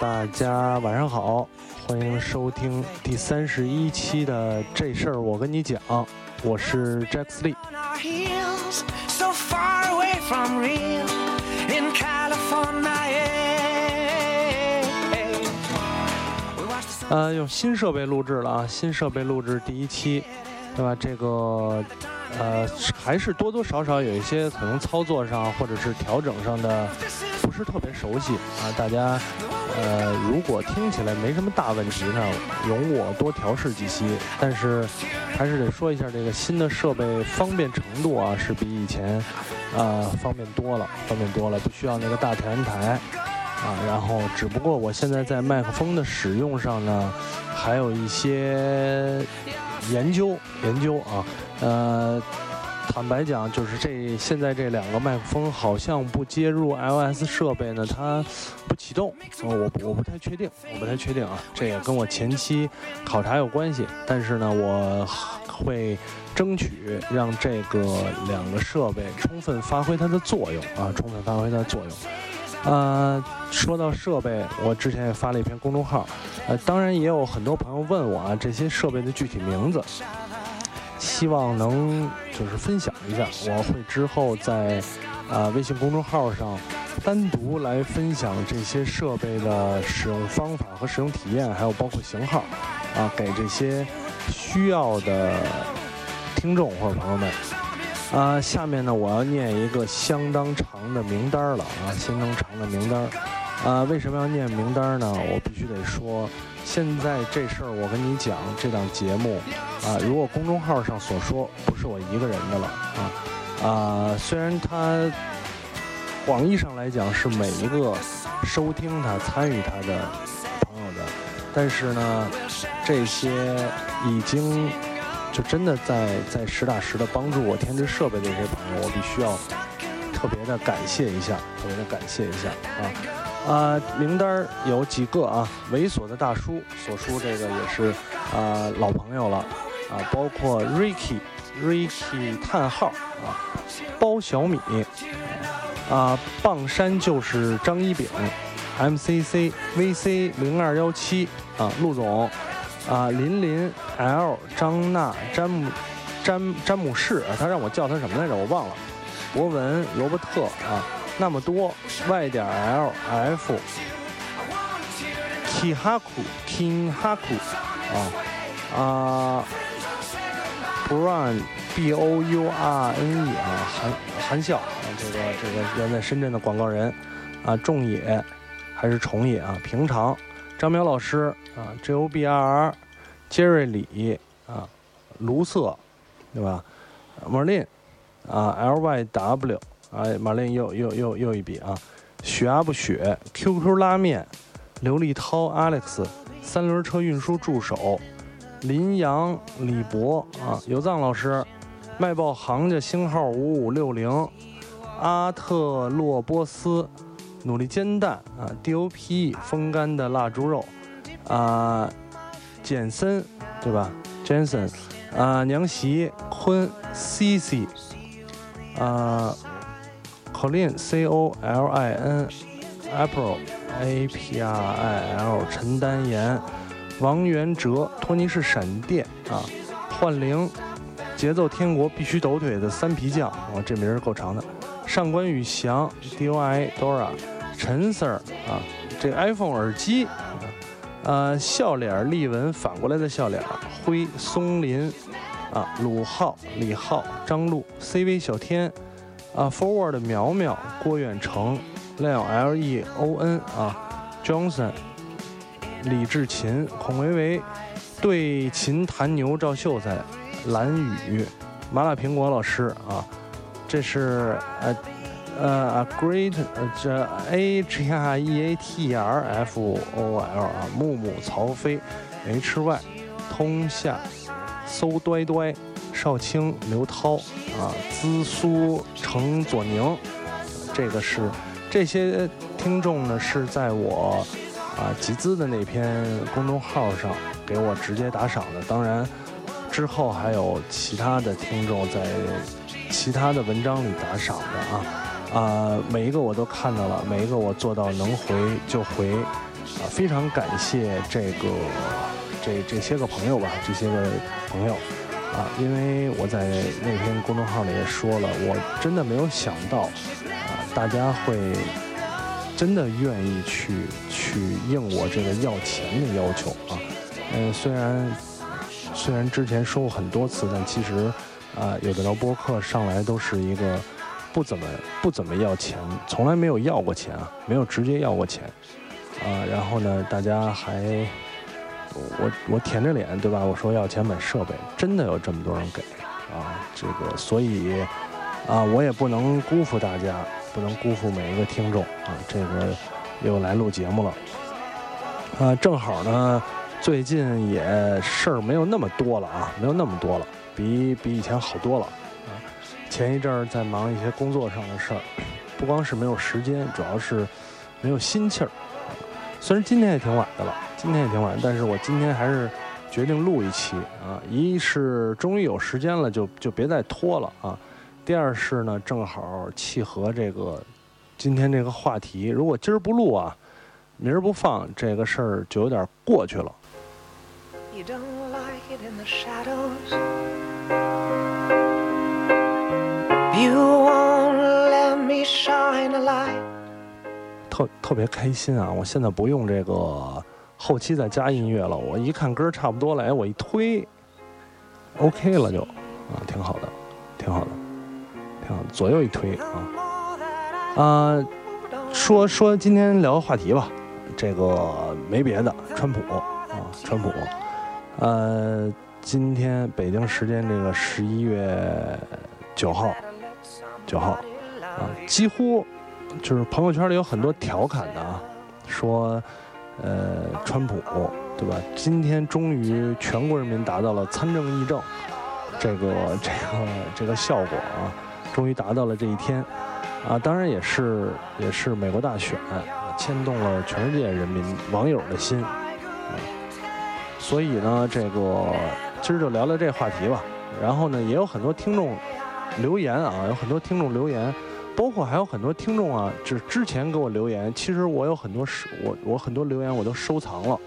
大家晚上好，欢迎收听第三十一期的这事儿我跟你讲，我是 Jack Lee。呃，用新设备录制了啊，新设备录制第一期，对吧？这个。呃，还是多多少少有一些可能操作上或者是调整上的不是特别熟悉啊。大家呃，如果听起来没什么大问题呢，容我多调试几期。但是还是得说一下，这个新的设备方便程度啊，是比以前啊方便多了，方便多了，不需要那个大调音台啊。然后，只不过我现在在麦克风的使用上呢，还有一些。研究研究啊，呃，坦白讲，就是这现在这两个麦克风好像不接入 iOS 设备呢，它不启动，我我不太确定，我不太确定啊，这也跟我前期考察有关系。但是呢，我会争取让这个两个设备充分发挥它的作用啊，充分发挥它的作用。呃，说到设备，我之前也发了一篇公众号，呃，当然也有很多朋友问我啊，这些设备的具体名字，希望能就是分享一下。我会之后在啊微信公众号上单独来分享这些设备的使用方法和使用体验，还有包括型号，啊，给这些需要的听众或者朋友们。啊，下面呢，我要念一个相当长的名单了啊，相当长的名单。啊，为什么要念名单呢？我必须得说，现在这事儿我跟你讲，这档节目啊，如果公众号上所说不是我一个人的了啊啊，虽然它广义上来讲是每一个收听它、参与它的朋友的，但是呢，这些已经。就真的在在实打实的帮助我添置设备的这些朋友，我必须要特别的感谢一下，特别的感谢一下啊啊！名单有几个啊？猥琐的大叔所书这个也是啊老朋友了啊，包括 Ricky，Ricky 叹号啊，包小米啊，棒山就是张一炳，MCC，VC 零二幺七啊，陆总。啊，林林 L 张娜詹姆詹詹姆士，他让我叫他什么来着？我忘了。博文罗伯特啊，那么多 Y 点 L F Kihaku Kihaku 啊啊，Brown B O U R N E 啊，韩韩笑啊，这个这个原在深圳的广告人啊，重野还是重野啊？平常。张淼老师啊，J O B R R，杰瑞里啊，卢瑟，对吧？马林啊，L Y W，哎，马林又又又又一笔啊。雪阿不雪，QQ 拉面，刘立涛，Alex，三轮车运输助手，林阳，李博啊，尤藏老师，卖报行家星号五五六零，阿特洛波斯。努力煎蛋啊，DOP 风干的腊猪肉啊，简森对吧？Jensen 啊，娘媳坤 CC 啊，Colin C O L I N April A P R I L 陈丹岩王元哲托尼是闪电啊，幻灵节奏天国必须抖腿的三皮匠哇，这名儿够长的。上官宇翔，D O I Dora，陈 Sir 啊，这 iPhone 耳机，呃，笑脸立文反过来的笑脸，灰松林，啊，鲁浩李浩张璐，CV 小天，啊，Forward 苗苗郭远成，Leo L E O N 啊，Johnson 李志勤孔维维，对琴弹牛赵秀才，蓝雨麻辣苹果老师啊。这是呃呃 a，great 呃这 A G R E A T R F O L 啊，木木曹飞，H Y 通夏，搜呆呆，少卿刘涛啊，资苏程左宁，这个是这些听众呢是在我啊集资的那篇公众号上给我直接打赏的，当然之后还有其他的听众在。其他的文章里打赏的啊，啊，每一个我都看到了，每一个我做到能回就回，啊，非常感谢这个这这些个朋友吧，这些个朋友，啊，因为我在那篇公众号里也说了，我真的没有想到，啊，大家会真的愿意去去应我这个要钱的要求啊，嗯，虽然虽然之前说过很多次，但其实啊，有的聊播客上来都是一个。不怎么不怎么要钱，从来没有要过钱啊，没有直接要过钱，啊，然后呢，大家还我我舔着脸对吧？我说要钱买设备，真的有这么多人给啊，这个所以啊，我也不能辜负大家，不能辜负每一个听众啊，这个又来录节目了，啊，正好呢，最近也事儿没有那么多了啊，没有那么多了，比比以前好多了。啊前一阵儿在忙一些工作上的事儿，不光是没有时间，主要是没有心气儿。虽然今天也挺晚的了，今天也挺晚，但是我今天还是决定录一期啊。一是终于有时间了，就就别再拖了啊。第二是呢，正好契合这个今天这个话题。如果今儿不录啊，明儿不放，这个事儿就有点过去了。You don't like it in the shadows. 特特别开心啊！我现在不用这个后期再加音乐了，我一看歌差不多了，哎，我一推，OK 了就，啊，挺好的，挺好的，挺好，左右一推啊，啊，说说今天聊个话题吧，这个没别的，川普啊，川普，呃，今天北京时间这个十一月九号。九号，啊，几乎就是朋友圈里有很多调侃的啊，说，呃，川普，对吧？今天终于全国人民达到了参政议政，这个这个这个效果啊，终于达到了这一天，啊，当然也是也是美国大选牵动了全世界人民网友的心，啊，所以呢，这个今儿就聊聊这话题吧。然后呢，也有很多听众。留言啊，有很多听众留言，包括还有很多听众啊，就是之前给我留言。其实我有很多收，我我很多留言我都收藏了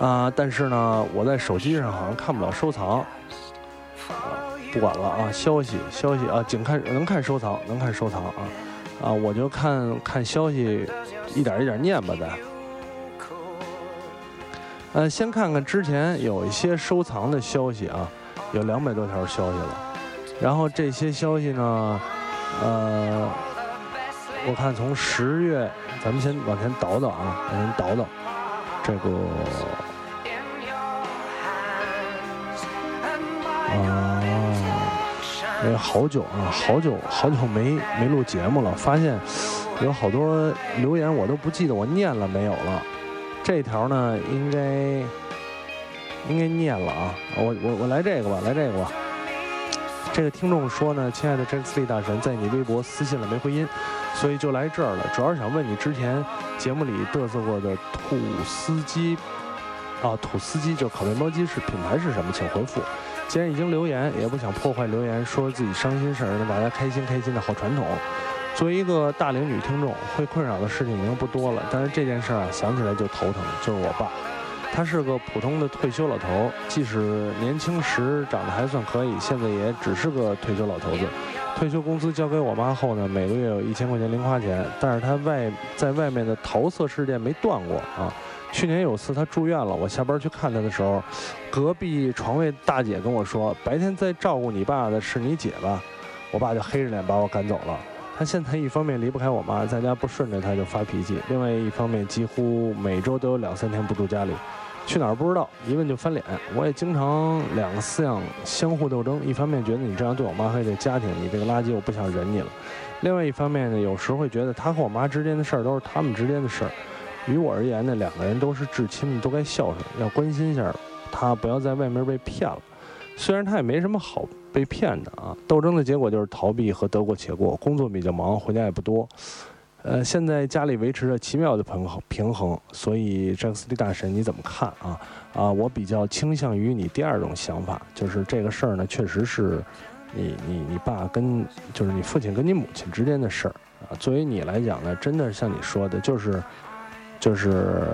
啊，但是呢，我在手机上好像看不了收藏。啊，不管了啊，消息消息啊，仅看能看收藏，能看收藏啊啊，我就看看消息，一点一点念吧，再。呃，先看看之前有一些收藏的消息啊。有两百多条消息了，然后这些消息呢，呃，我看从十月，咱们先往前倒倒啊，往前倒倒，这个啊，因为好久啊，好久好久没没录节目了，发现有好多留言我都不记得我念了没有了，这条呢应该。应该念了啊！我我我来这个吧，来这个吧。这个听众说呢，亲爱的 Jack 大神，在你微博私信了没回音，所以就来这儿了。主要是想问你之前节目里嘚瑟过的土司机啊，土司机就烤面包机是品牌是什么？请回复。既然已经留言，也不想破坏留言，说自己伤心事儿，让大家开心开心的好传统。作为一个大龄女听众，会困扰的事情已经不多了，但是这件事儿啊，想起来就头疼，就是我爸。他是个普通的退休老头，即使年轻时长得还算可以，现在也只是个退休老头子。退休工资交给我妈后呢，每个月有一千块钱零花钱，但是他外在外面的桃色事件没断过啊。去年有次他住院了，我下班去看他的时候，隔壁床位大姐跟我说：“白天在照顾你爸的是你姐吧？”我爸就黑着脸把我赶走了。他现在一方面离不开我妈，在家不顺着他就发脾气；另外一方面几乎每周都有两三天不住家里。去哪儿不知道，一问就翻脸。我也经常两个思想相互斗争，一方面觉得你这样对我妈和这家庭，你这个垃圾，我不想忍你了；另外一方面呢，有时会觉得他和我妈之间的事儿都是他们之间的事儿。于我而言呢，两个人都是至亲，都该孝顺，要关心一下他，不要在外面被骗了。虽然他也没什么好被骗的啊，斗争的结果就是逃避和得过且过。工作比较忙，回家也不多。呃，现在家里维持着奇妙的平衡平衡，所以詹克斯利大神你怎么看啊？啊，我比较倾向于你第二种想法，就是这个事儿呢，确实是你你你爸跟就是你父亲跟你母亲之间的事儿啊。作为你来讲呢，真的像你说的，就是就是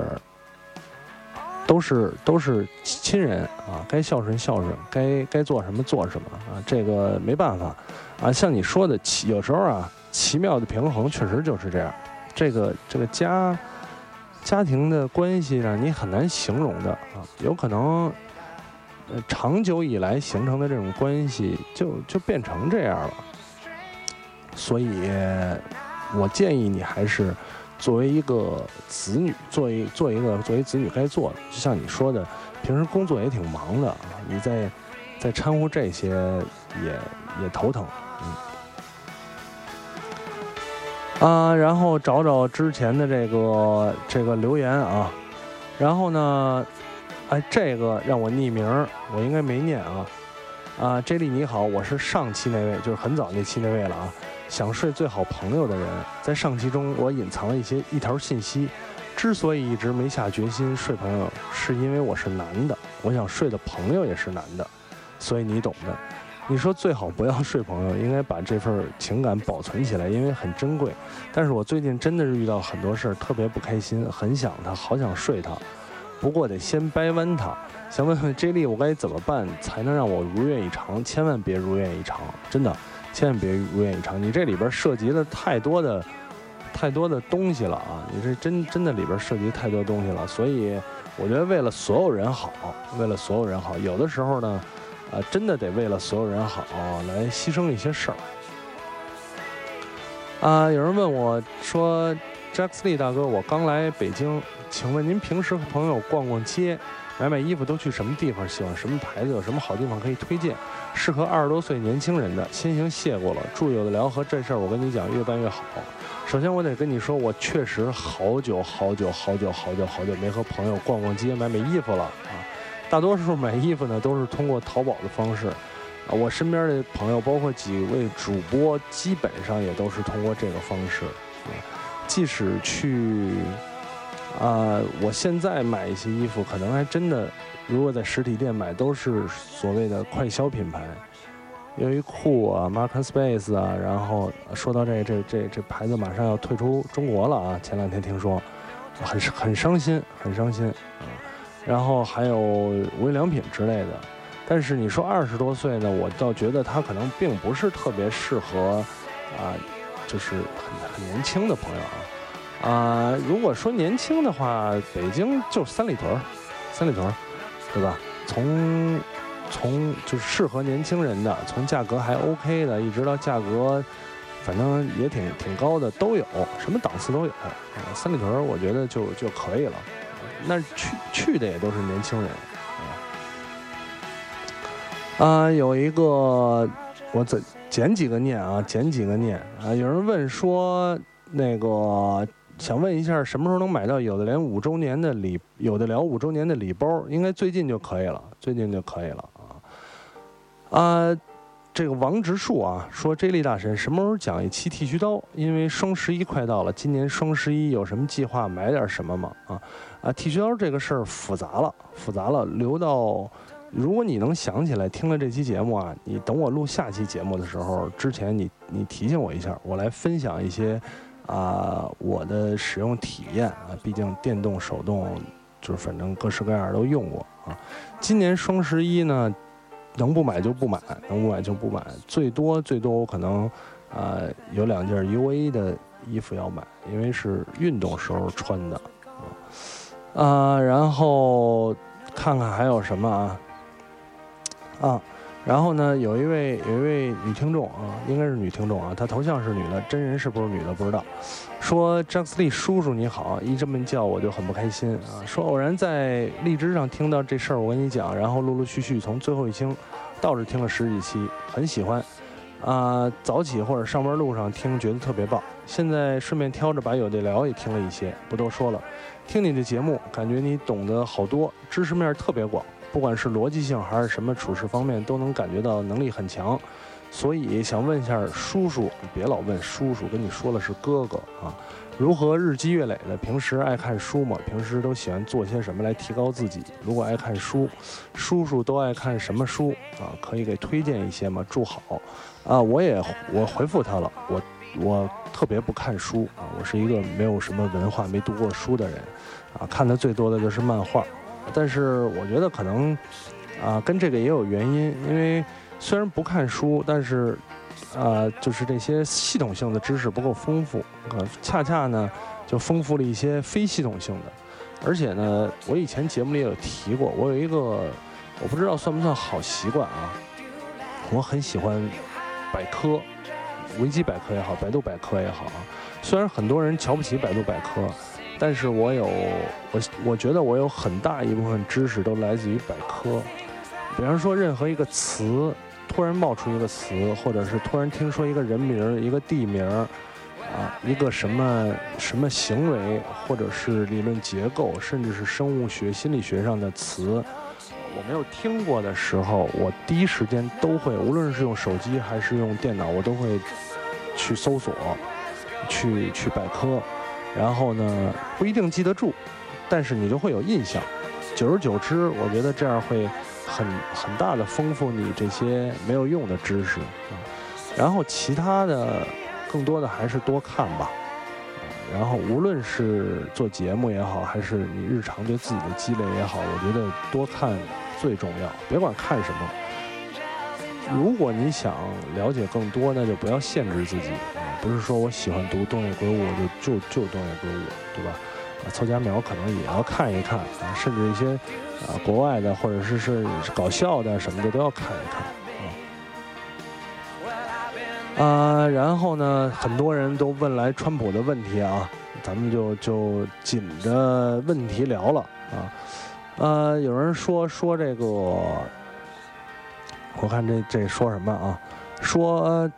都是都是亲人啊，该孝顺孝顺，该该做什么做什么啊，这个没办法啊。像你说的奇有时候啊，奇妙的平衡确实就是这样。这个这个家家庭的关系呢，你很难形容的啊，有可能。呃，长久以来形成的这种关系，就就变成这样了。所以，我建议你还是作为一个子女，做一做一个作为子女该做的。就像你说的，平时工作也挺忙的，你在在掺和这些也也头疼，嗯。啊，然后找找之前的这个这个留言啊，然后呢？哎，这个让我匿名，我应该没念啊。啊，J 莉你好，我是上期那位，就是很早那期那位了啊。想睡最好朋友的人，在上期中我隐藏了一些一条信息。之所以一直没下决心睡朋友，是因为我是男的，我想睡的朋友也是男的，所以你懂的。你说最好不要睡朋友，应该把这份情感保存起来，因为很珍贵。但是我最近真的是遇到很多事儿，特别不开心，很想他，好想睡他。不过得先掰弯他，想问问 J 莉，我该怎么办才能让我如愿以偿？千万别如愿以偿，真的，千万别如愿以偿。你这里边涉及了太多的、太多的东西了啊！你这真真的里边涉及太多东西了，所以我觉得为了所有人好，为了所有人好，有的时候呢，啊，真的得为了所有人好来牺牲一些事儿。啊，有人问我说，Jackson 大哥，我刚来北京。请问您平时和朋友逛逛街、买买衣服都去什么地方？喜欢什么牌子？有什么好地方可以推荐？适合二十多岁年轻人的。先行谢过了，祝有的聊和这事儿我跟你讲，越办越好。首先我得跟你说，我确实好久好久好久好久好久没和朋友逛逛街、买买衣服了啊。大多数买衣服呢都是通过淘宝的方式啊。我身边的朋友，包括几位主播，基本上也都是通过这个方式啊。即使去。啊，我现在买一些衣服，可能还真的，如果在实体店买，都是所谓的快消品牌，优衣库啊，Mark Space 啊，然后说到这这这这牌子马上要退出中国了啊，前两天听说，很很伤心，很伤心啊。然后还有无印良品之类的，但是你说二十多岁呢，我倒觉得他可能并不是特别适合啊，就是很很年轻的朋友啊。啊，如果说年轻的话，北京就三里屯，三里屯，对吧？从从就是适合年轻人的，从价格还 OK 的，一直到价格反正也挺挺高的都有，什么档次都有。三里屯我觉得就就可以了。那去去的也都是年轻人。啊，有一个我怎捡几个念啊？捡几个念啊？有人问说那个。想问一下，什么时候能买到有的连五周年的礼，有的聊五周年的礼包？应该最近就可以了，最近就可以了啊！啊，这个王植树啊，说 J 莉大神什么时候讲一期剃须刀？因为双十一快到了，今年双十一有什么计划？买点什么吗？啊啊，剃须刀这个事儿复杂了，复杂了，留到如果你能想起来，听了这期节目啊，你等我录下期节目的时候，之前你你提醒我一下，我来分享一些。啊，我的使用体验啊，毕竟电动、手动，就是反正各式各样都用过啊。今年双十一呢，能不买就不买，能不买就不买，最多最多我可能啊有两件 UA 的衣服要买，因为是运动时候穿的啊。啊，然后看看还有什么啊啊。然后呢，有一位有一位女听众啊，应该是女听众啊，她头像是女的，真人是不是女的不知道。说张斯利叔叔你好，一这么叫我就很不开心啊。说偶然在荔枝上听到这事儿，我跟你讲，然后陆陆续续从最后一听，倒是听了十几期，很喜欢。啊，早起或者上班路上听，觉得特别棒。现在顺便挑着把有的聊也听了一些，不多说了。听你的节目，感觉你懂得好多，知识面特别广。不管是逻辑性还是什么处事方面，都能感觉到能力很强，所以想问一下叔叔，别老问叔叔，跟你说了是哥哥啊。如何日积月累的？平时爱看书吗？平时都喜欢做些什么来提高自己？如果爱看书，叔叔都爱看什么书啊？可以给推荐一些吗？祝好啊！我也我回复他了，我我特别不看书啊，我是一个没有什么文化、没读过书的人啊，看的最多的就是漫画。但是我觉得可能啊，跟这个也有原因，因为虽然不看书，但是。呃，就是这些系统性的知识不够丰富，呃，恰恰呢就丰富了一些非系统性的。而且呢，我以前节目里也有提过，我有一个我不知道算不算好习惯啊，我很喜欢百科，维基百科也好，百度百科也好。虽然很多人瞧不起百度百科，但是我有我我觉得我有很大一部分知识都来自于百科。比方说任何一个词。突然冒出一个词，或者是突然听说一个人名、一个地名，啊，一个什么什么行为，或者是理论结构，甚至是生物学、心理学上的词，我没有听过的时候，我第一时间都会，无论是用手机还是用电脑，我都会去搜索，去去百科，然后呢，不一定记得住，但是你就会有印象，久而久之，我觉得这样会。很很大的丰富你这些没有用的知识啊，然后其他的更多的还是多看吧，然后无论是做节目也好，还是你日常对自己的积累也好，我觉得多看最重要。别管看什么，如果你想了解更多，那就不要限制自己，不是说我喜欢读东野圭吾，就就就东野圭吾，对吧？啊凑佳苗可能也要看一看啊，甚至一些啊国外的或者是是搞笑的什么的都要看一看啊。啊，然后呢，很多人都问来川普的问题啊，咱们就就紧着问题聊了啊。呃，有人说说这个，我看这这说什么啊？说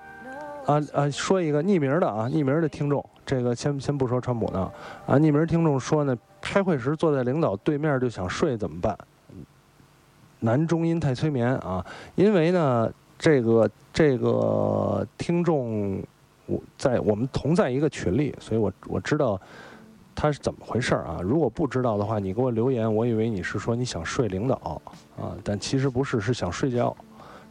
啊啊，说一个匿名的啊，匿名的听众。这个先先不说川普呢，啊，匿名听众说呢，开会时坐在领导对面就想睡怎么办？男中音太催眠啊，因为呢，这个这个听众我在我们同在一个群里，所以我我知道他是怎么回事啊。如果不知道的话，你给我留言，我以为你是说你想睡领导啊，但其实不是，是想睡觉，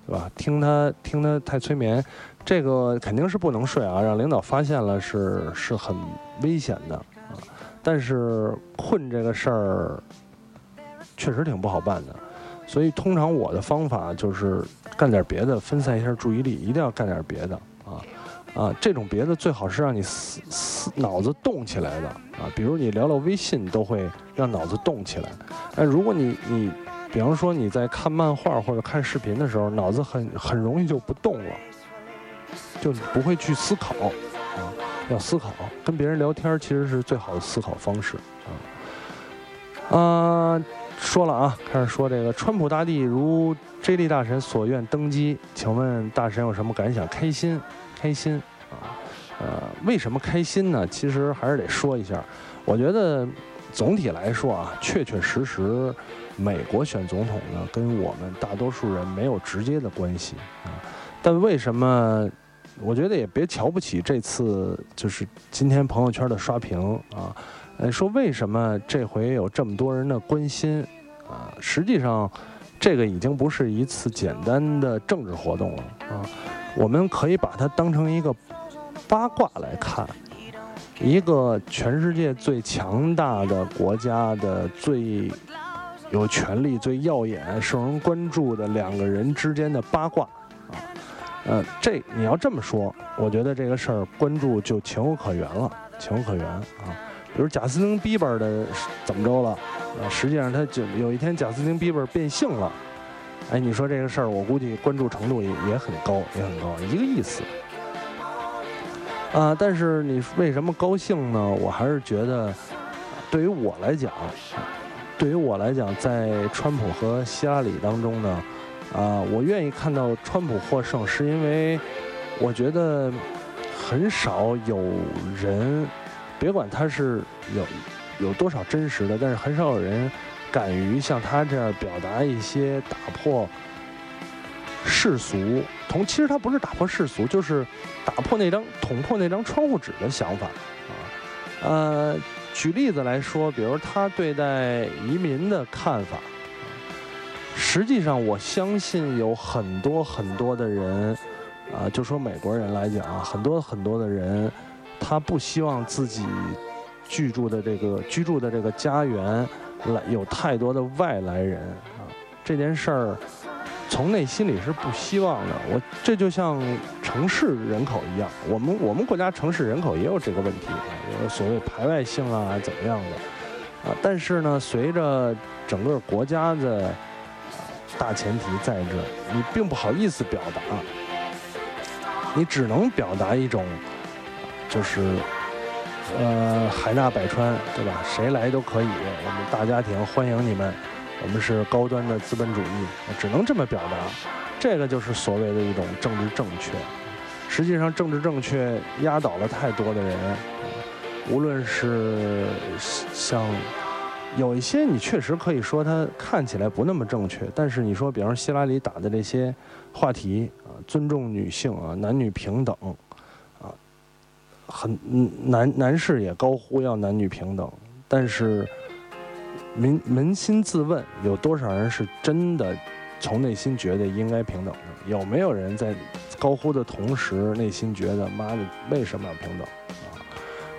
对吧？听他听他太催眠。这个肯定是不能睡啊，让领导发现了是是很危险的啊。但是困这个事儿确实挺不好办的，所以通常我的方法就是干点别的，分散一下注意力，一定要干点别的啊啊！这种别的最好是让你思思脑子动起来的啊，比如你聊聊微信都会让脑子动起来。哎，如果你你比方说你在看漫画或者看视频的时候，脑子很很容易就不动了。就不会去思考，啊，要思考，跟别人聊天其实是最好的思考方式，啊，啊，说了啊，开始说这个川普大帝如 J 莉大神所愿登基，请问大神有什么感想？开心，开心，啊，呃，为什么开心呢？其实还是得说一下，我觉得总体来说啊，确确实实，美国选总统呢，跟我们大多数人没有直接的关系，啊，但为什么？我觉得也别瞧不起这次，就是今天朋友圈的刷屏啊，呃，说为什么这回有这么多人的关心啊？实际上，这个已经不是一次简单的政治活动了啊，我们可以把它当成一个八卦来看，一个全世界最强大的国家的最有权力、最耀眼、受人关注的两个人之间的八卦啊。呃，这你要这么说，我觉得这个事儿关注就情有可原了，情有可原啊。比如贾斯汀·比伯的怎么着了？呃，实际上他就有一天贾斯汀·比伯变性了，哎，你说这个事儿，我估计关注程度也也很高，也很高，一个意思。啊，但是你为什么高兴呢？我还是觉得，对于我来讲，对于我来讲，在川普和希拉里当中呢。啊，我愿意看到川普获胜，是因为我觉得很少有人，别管他是有有多少真实的，但是很少有人敢于像他这样表达一些打破世俗，同其实他不是打破世俗，就是打破那张捅破那张窗户纸的想法啊。呃，举例子来说，比如他对待移民的看法，实际上我相信有很多很多的人，啊，就说美国人来讲啊，很多很多的人，他不希望自己居住的这个居住的这个家园来有太多的外来人啊，这件事儿。从内心里是不希望的，我这就像城市人口一样，我们我们国家城市人口也有这个问题啊，有所谓排外性啊怎么样的啊？但是呢，随着整个国家的大前提在这，你并不好意思表达，你只能表达一种，就是呃海纳百川，对吧？谁来都可以，我们大家庭欢迎你们。我们是高端的资本主义，只能这么表达，这个就是所谓的一种政治正确。实际上，政治正确压倒了太多的人，无论是像有一些你确实可以说他看起来不那么正确，但是你说，比方希拉里打的这些话题啊，尊重女性啊，男女平等啊，很男男士也高呼要男女平等，但是。扪扪心自问，有多少人是真的从内心觉得应该平等的？有没有人在高呼的同时，内心觉得妈的为什么要平等啊？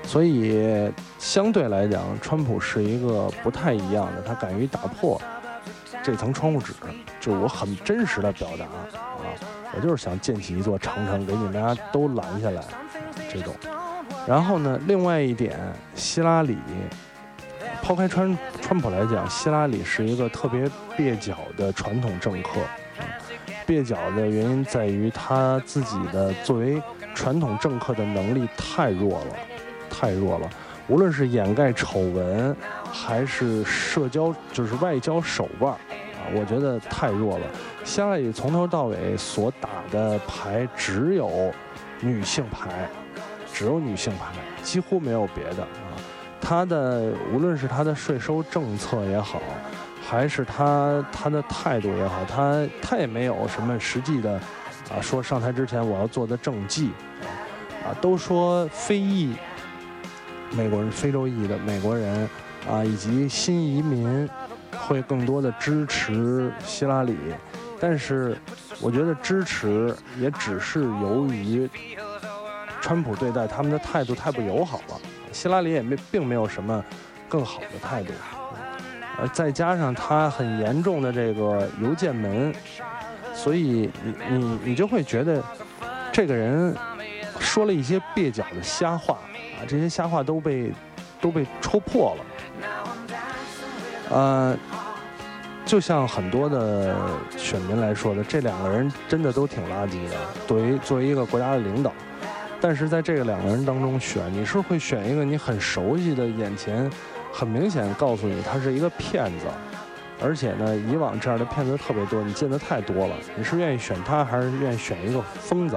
所以相对来讲，川普是一个不太一样的，他敢于打破这层窗户纸，就我很真实的表达啊，我就是想建起一座长城，给你们大家都拦下来这种。然后呢，另外一点，希拉里。抛开川川普来讲，希拉里是一个特别蹩脚的传统政客。蹩脚的原因在于他自己的作为传统政客的能力太弱了，太弱了。无论是掩盖丑闻，还是社交，就是外交手腕，啊，我觉得太弱了。希拉里从头到尾所打的牌只有女性牌，只有女性牌，几乎没有别的。他的无论是他的税收政策也好，还是他他的态度也好，他他也没有什么实际的，啊，说上台之前我要做的政绩，啊，都说非裔美国人、非洲裔的美国人，啊，以及新移民会更多的支持希拉里，但是我觉得支持也只是由于川普对待他们的态度太不友好了。希拉里也没并没有什么更好的态度，呃，再加上他很严重的这个邮件门，所以你你你就会觉得这个人说了一些蹩脚的瞎话啊，这些瞎话都被都被戳破了。呃，就像很多的选民来说的，这两个人真的都挺垃圾的。作为作为一个国家的领导。但是在这个两个人当中选，你是会选一个你很熟悉的，眼前很明显告诉你他是一个骗子，而且呢，以往这样的骗子特别多，你见的太多了。你是愿意选他，还是愿意选一个疯子？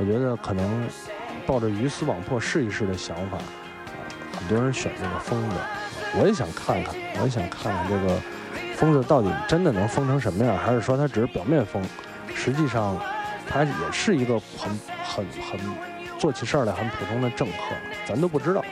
我觉得可能抱着鱼死网破试一试的想法，很多人选这个疯子。我也想看看，我也想看看这个疯子到底真的能疯成什么样，还是说他只是表面疯，实际上他也是一个很。很很做起事儿来很普通的政客，咱都不知道。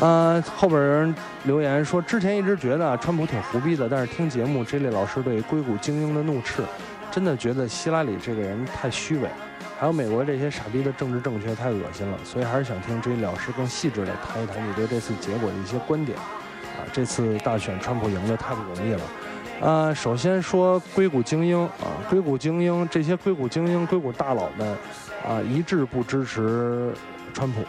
呃，后边人留言说，之前一直觉得川普挺胡逼的，但是听节目，这类老师对硅谷精英的怒斥，真的觉得希拉里这个人太虚伪，还有美国这些傻逼的政治正确太恶心了，所以还是想听这位老师更细致的谈一谈你对这次结果的一些观点。啊，这次大选川普赢的太不容易了。呃，首先说硅谷精英啊，硅谷精英这些硅谷精英、硅谷大佬们啊，一致不支持川普，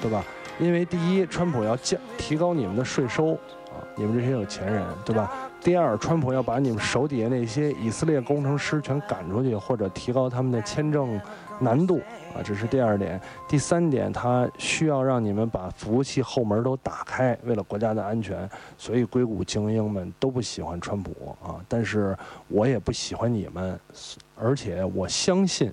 对吧？因为第一，川普要降提高你们的税收啊，你们这些有钱人，对吧？第二，川普要把你们手底下那些以色列工程师全赶出去，或者提高他们的签证。难度啊，这是第二点。第三点，他需要让你们把服务器后门都打开，为了国家的安全。所以硅谷精英们都不喜欢川普啊，但是我也不喜欢你们，而且我相信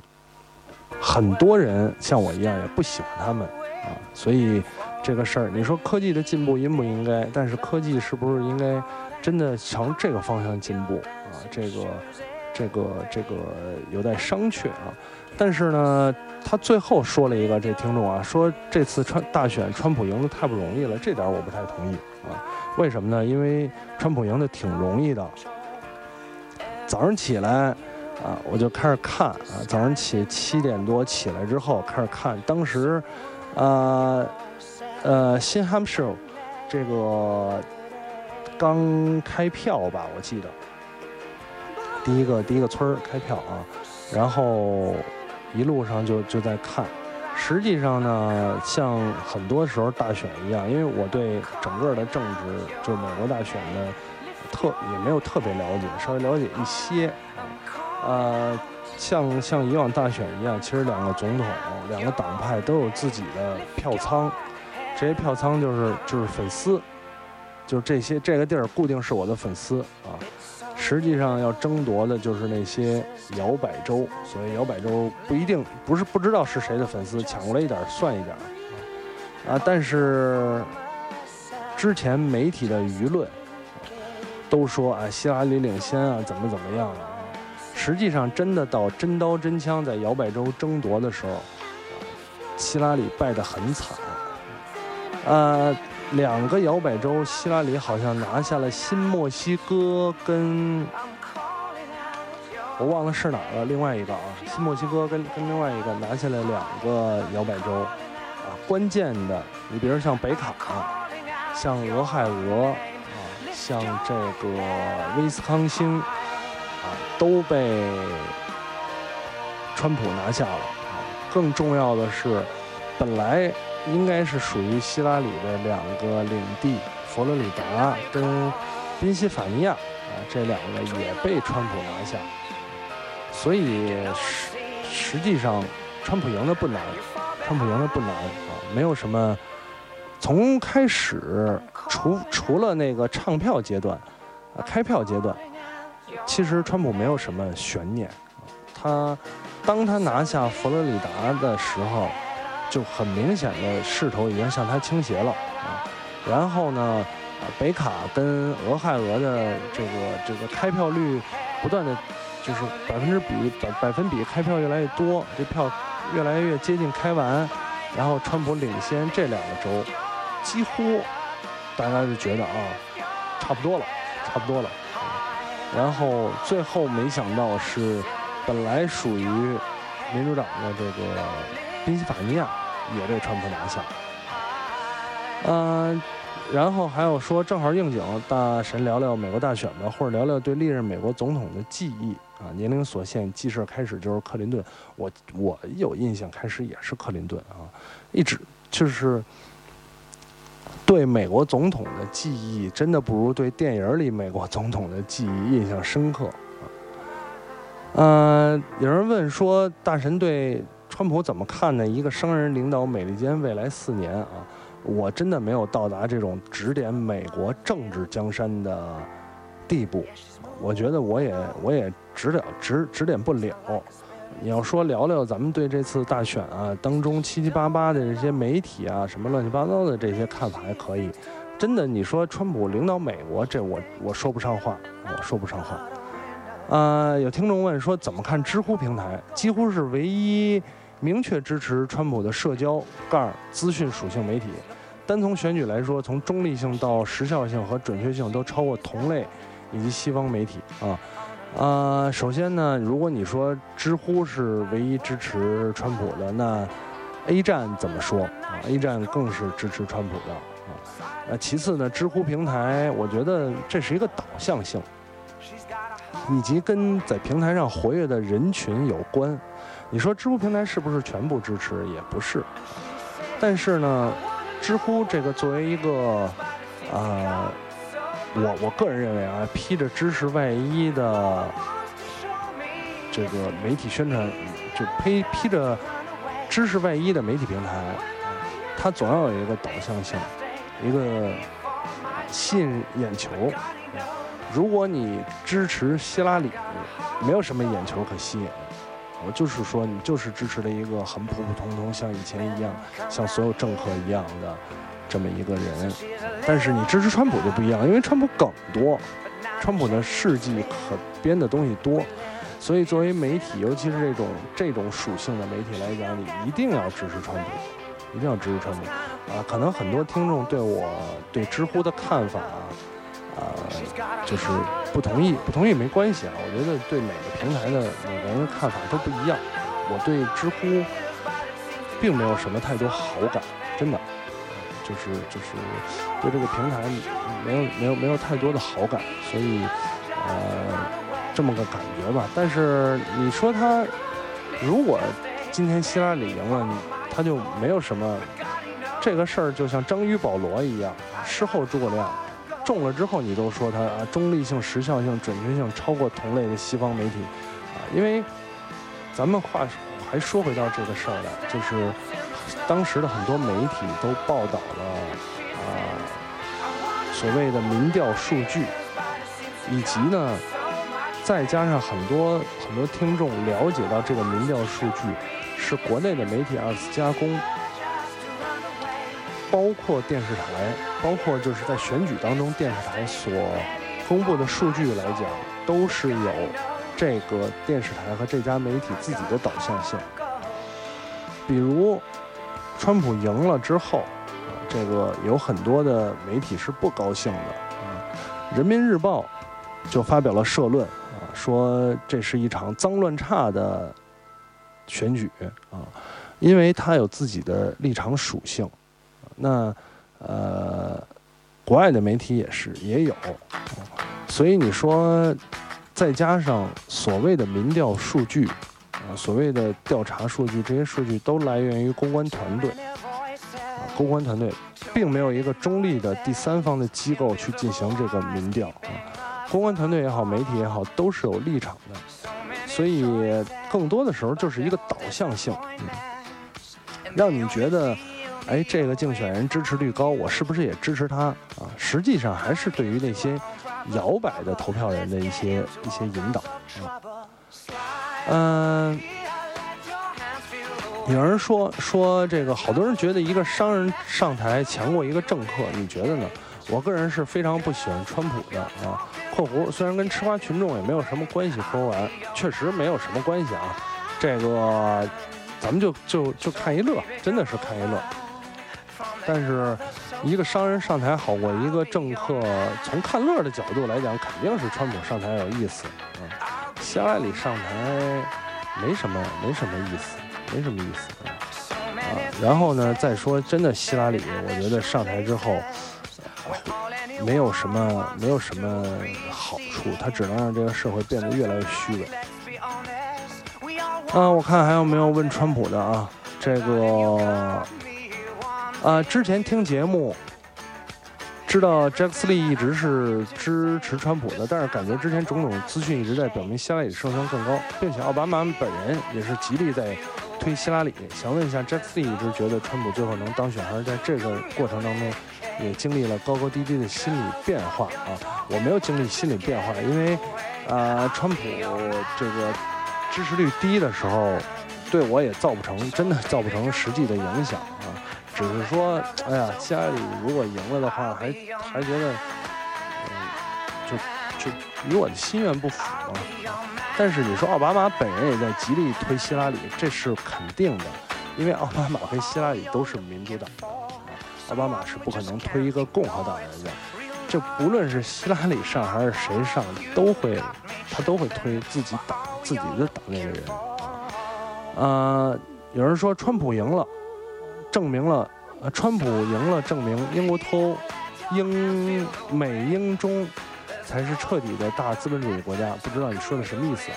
很多人像我一样也不喜欢他们啊。所以这个事儿，你说科技的进步应不应该？但是科技是不是应该真的朝这个方向进步啊？这个。这个这个有待商榷啊。但是呢，他最后说了一个，这听众啊说这次川大选川普赢得太不容易了，这点我不太同意啊。为什么呢？因为川普赢得挺容易的。早上起来啊，我就开始看啊，早上起七点多起来之后开始看，当时，呃，呃，新 Hampshire 这个刚开票吧，我记得第一个第一个村儿开票啊，然后。一路上就就在看，实际上呢，像很多时候大选一样，因为我对整个的政治，就美国大选的特也没有特别了解，稍微了解一些。啊，呃，像像以往大选一样，其实两个总统、两个党派都有自己的票仓，这些票仓就是就是粉丝，就是这些这个地儿固定是我的粉丝啊。实际上要争夺的就是那些摇摆州，所以摇摆州不一定不是不知道是谁的粉丝抢过来一点算一点啊，但是之前媒体的舆论都说啊希拉里领先啊怎么怎么样啊，实际上真的到真刀真枪在摇摆州争夺的时候，希拉里败得很惨，呃。两个摇摆州，希拉里好像拿下了新墨西哥跟，我忘了是哪个，另外一个啊，新墨西哥跟跟另外一个拿下了两个摇摆州，啊，关键的，你比如像北卡，像俄亥俄，啊，像这个威斯康星，啊，都被川普拿下了，啊，更重要的是，本来。应该是属于希拉里的两个领地，佛罗里达跟宾夕法尼亚啊，这两个也被川普拿下，所以实实际上川普赢的不难，川普赢的不难啊，没有什么。从开始除除了那个唱票阶段啊，开票阶段，其实川普没有什么悬念，他当他拿下佛罗里达的时候。就很明显的势头已经向他倾斜了啊，然后呢，北卡跟俄亥俄的这个这个开票率不断的，就是百分之比百百分比开票越来越多，这票越来越接近开完，然后川普领先这两个州，几乎大家就觉得啊，差不多了，差不多了，然后最后没想到是本来属于民主党的这个。宾夕法尼亚也被川普拿下，嗯，然后还有说正好应景，大神聊聊美国大选吧，或者聊聊对历任美国总统的记忆啊。年龄所限，记事开始就是克林顿。我我有印象，开始也是克林顿啊，一直就是对美国总统的记忆，真的不如对电影里美国总统的记忆印象深刻。嗯，有人问说，大神对。川普怎么看呢？一个商人领导美利坚未来四年啊，我真的没有到达这种指点美国政治江山的地步。我觉得我也我也指了指指点不了。你要说聊聊咱们对这次大选啊当中七七八八的这些媒体啊什么乱七八糟的这些看法还可以。真的，你说川普领导美国，这我我说不上话，我说不上话。呃，有听众问说怎么看知乎平台？几乎是唯一。明确支持川普的社交杠资讯属性媒体，单从选举来说，从中立性到时效性和准确性都超过同类以及西方媒体啊。呃，首先呢，如果你说知乎是唯一支持川普的，那 A 站怎么说啊？A 站更是支持川普的啊。呃，其次呢，知乎平台，我觉得这是一个导向性，以及跟在平台上活跃的人群有关。你说知乎平台是不是全部支持？也不是，但是呢，知乎这个作为一个，呃，我我个人认为啊，披着知识外衣的这个媒体宣传，就披披着知识外衣的媒体平台，它总要有一个导向性，一个吸引眼球。如果你支持希拉里，没有什么眼球可吸引。我就是说，你就是支持了一个很普普通通，像以前一样，像所有政客一样的这么一个人。但是你支持川普就不一样，因为川普梗多，川普的事迹可编的东西多。所以作为媒体，尤其是这种这种属性的媒体来讲，你一定要支持川普，一定要支持川普啊！可能很多听众对我对知乎的看法啊，呃，就是不同意，不同意没关系啊。我觉得对每个平台的每个人的看法都不一样。我对知乎并没有什么太多好感，真的，就是就是对这个平台没有没有没有太多的好感，所以呃。这么个感觉吧，但是你说他如果今天希拉里赢了，他就没有什么这个事儿，就像章鱼保罗一样，事后诸葛亮中了之后，你都说他啊中立性、时效性、准确性超过同类的西方媒体啊，因为咱们话还说回到这个事儿来，就是当时的很多媒体都报道了啊所谓的民调数据，以及呢。再加上很多很多听众了解到这个民调数据是国内的媒体二次加工，包括电视台，包括就是在选举当中电视台所公布的数据来讲，都是有这个电视台和这家媒体自己的导向性。比如，川普赢了之后，这个有很多的媒体是不高兴的，《人民日报》就发表了社论啊。说这是一场脏乱差的选举啊，因为它有自己的立场属性。那呃，国外的媒体也是也有，所以你说再加上所谓的民调数据啊，所谓的调查数据，这些数据都来源于公关团队。啊，公关团队并没有一个中立的第三方的机构去进行这个民调啊。公关团队也好，媒体也好，都是有立场的，所以更多的时候就是一个导向性，嗯，让你觉得，哎，这个竞选人支持率高，我是不是也支持他啊？实际上还是对于那些摇摆的投票人的一些一些引导，嗯，有人说说这个，好多人觉得一个商人上台强过一个政客，你觉得呢？我个人是非常不喜欢川普的啊。括弧虽然跟吃瓜群众也没有什么关系，说完确实没有什么关系啊。这个咱们就就就看一乐，真的是看一乐。但是一个商人上台好过一个政客，从看乐的角度来讲，肯定是川普上台有意思啊。希拉里上台没什么没什么意思，没什么意思啊。啊，然后呢，再说真的希拉里，我觉得上台之后。没有什么，没有什么好处，它只能让这个社会变得越来越虚伪。啊，我看还有没有问川普的啊？这个，啊，之前听节目知道杰克斯利一直是支持川普的，但是感觉之前种种资讯一直在表明希拉里胜算更高，并且奥巴马本人也是极力在推希拉里。想问一下，杰克斯利一直觉得川普最后能当选，还是在这个过程当中？也经历了高高低低的心理变化啊！我没有经历心理变化，因为，呃，川普这个支持率低的时候，对我也造不成真的造不成实际的影响啊。只是说，哎呀，家里如果赢了的话，还还觉得，嗯，就就与我的心愿不符。但是你说奥巴马本人也在极力推希拉里，这是肯定的，因为奥巴马跟希拉里都是民主党。奥巴马是不可能推一个共和党人的，就不论是希拉里上还是谁上，都会，他都会推自己党自己的党内的人。呃，有人说川普赢了，证明了，呃，川普赢了，证明英国脱欧英美英中才是彻底的大资本主义国家。不知道你说的什么意思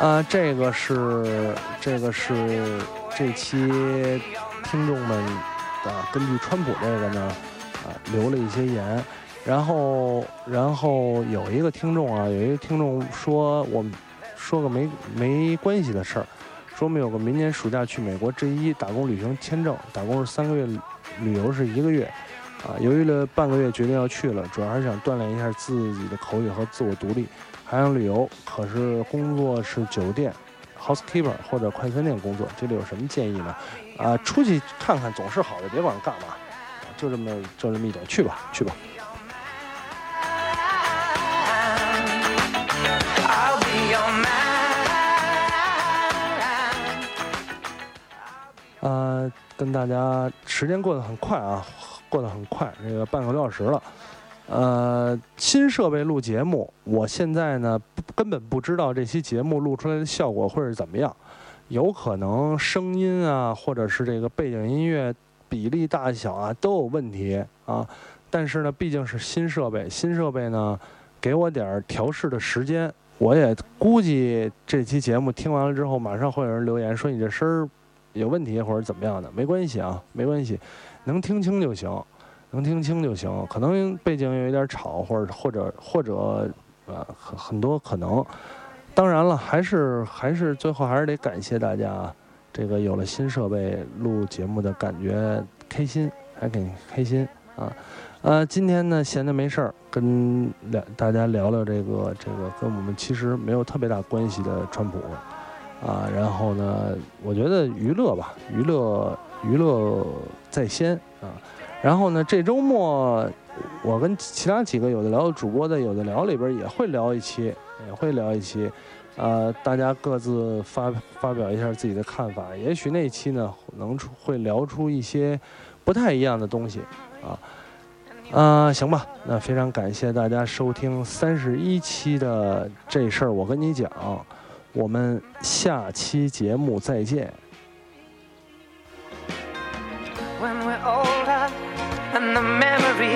啊？啊，这个是这个是这期。听众们，啊，根据川普这个呢，啊，留了一些言，然后，然后有一个听众啊，有一个听众说，我说个没没关系的事儿，说我们有个明年暑假去美国 G 一打工旅行签证，打工是三个月，旅游是一个月，啊，犹豫了半个月，决定要去了，主要还是想锻炼一下自己的口语和自我独立，还想旅游，可是工作是酒店。housekeeper 或者快餐店工作，这里有什么建议呢？啊，出去看看总是好的，别管干嘛，就这么就这么一点，去吧，去吧。跟大家时间过得很快啊，过得很快，这个半个多小时了。呃，新设备录节目，我现在呢根本不知道这期节目录出来的效果会是怎么样，有可能声音啊，或者是这个背景音乐比例大小啊都有问题啊。但是呢，毕竟是新设备，新设备呢给我点调试的时间，我也估计这期节目听完了之后，马上会有人留言说你这声儿有问题或者怎么样的，没关系啊，没关系，能听清就行。能听清就行，可能背景有一点吵，或者或者或者，呃，很很多可能。当然了，还是还是最后还是得感谢大家，这个有了新设备录节目的感觉开心，还挺开心啊。呃，今天呢闲的没事儿，跟聊大家聊聊这个这个跟我们其实没有特别大关系的川普啊。然后呢，我觉得娱乐吧，娱乐娱乐在先啊。然后呢，这周末我跟其他几个有的聊主播的有的聊里边也会聊一期，也会聊一期，呃，大家各自发发表一下自己的看法，也许那期呢能出会聊出一些不太一样的东西，啊，啊，行吧，那非常感谢大家收听三十一期的这事儿，我跟你讲，我们下期节目再见。When we're older, and the memory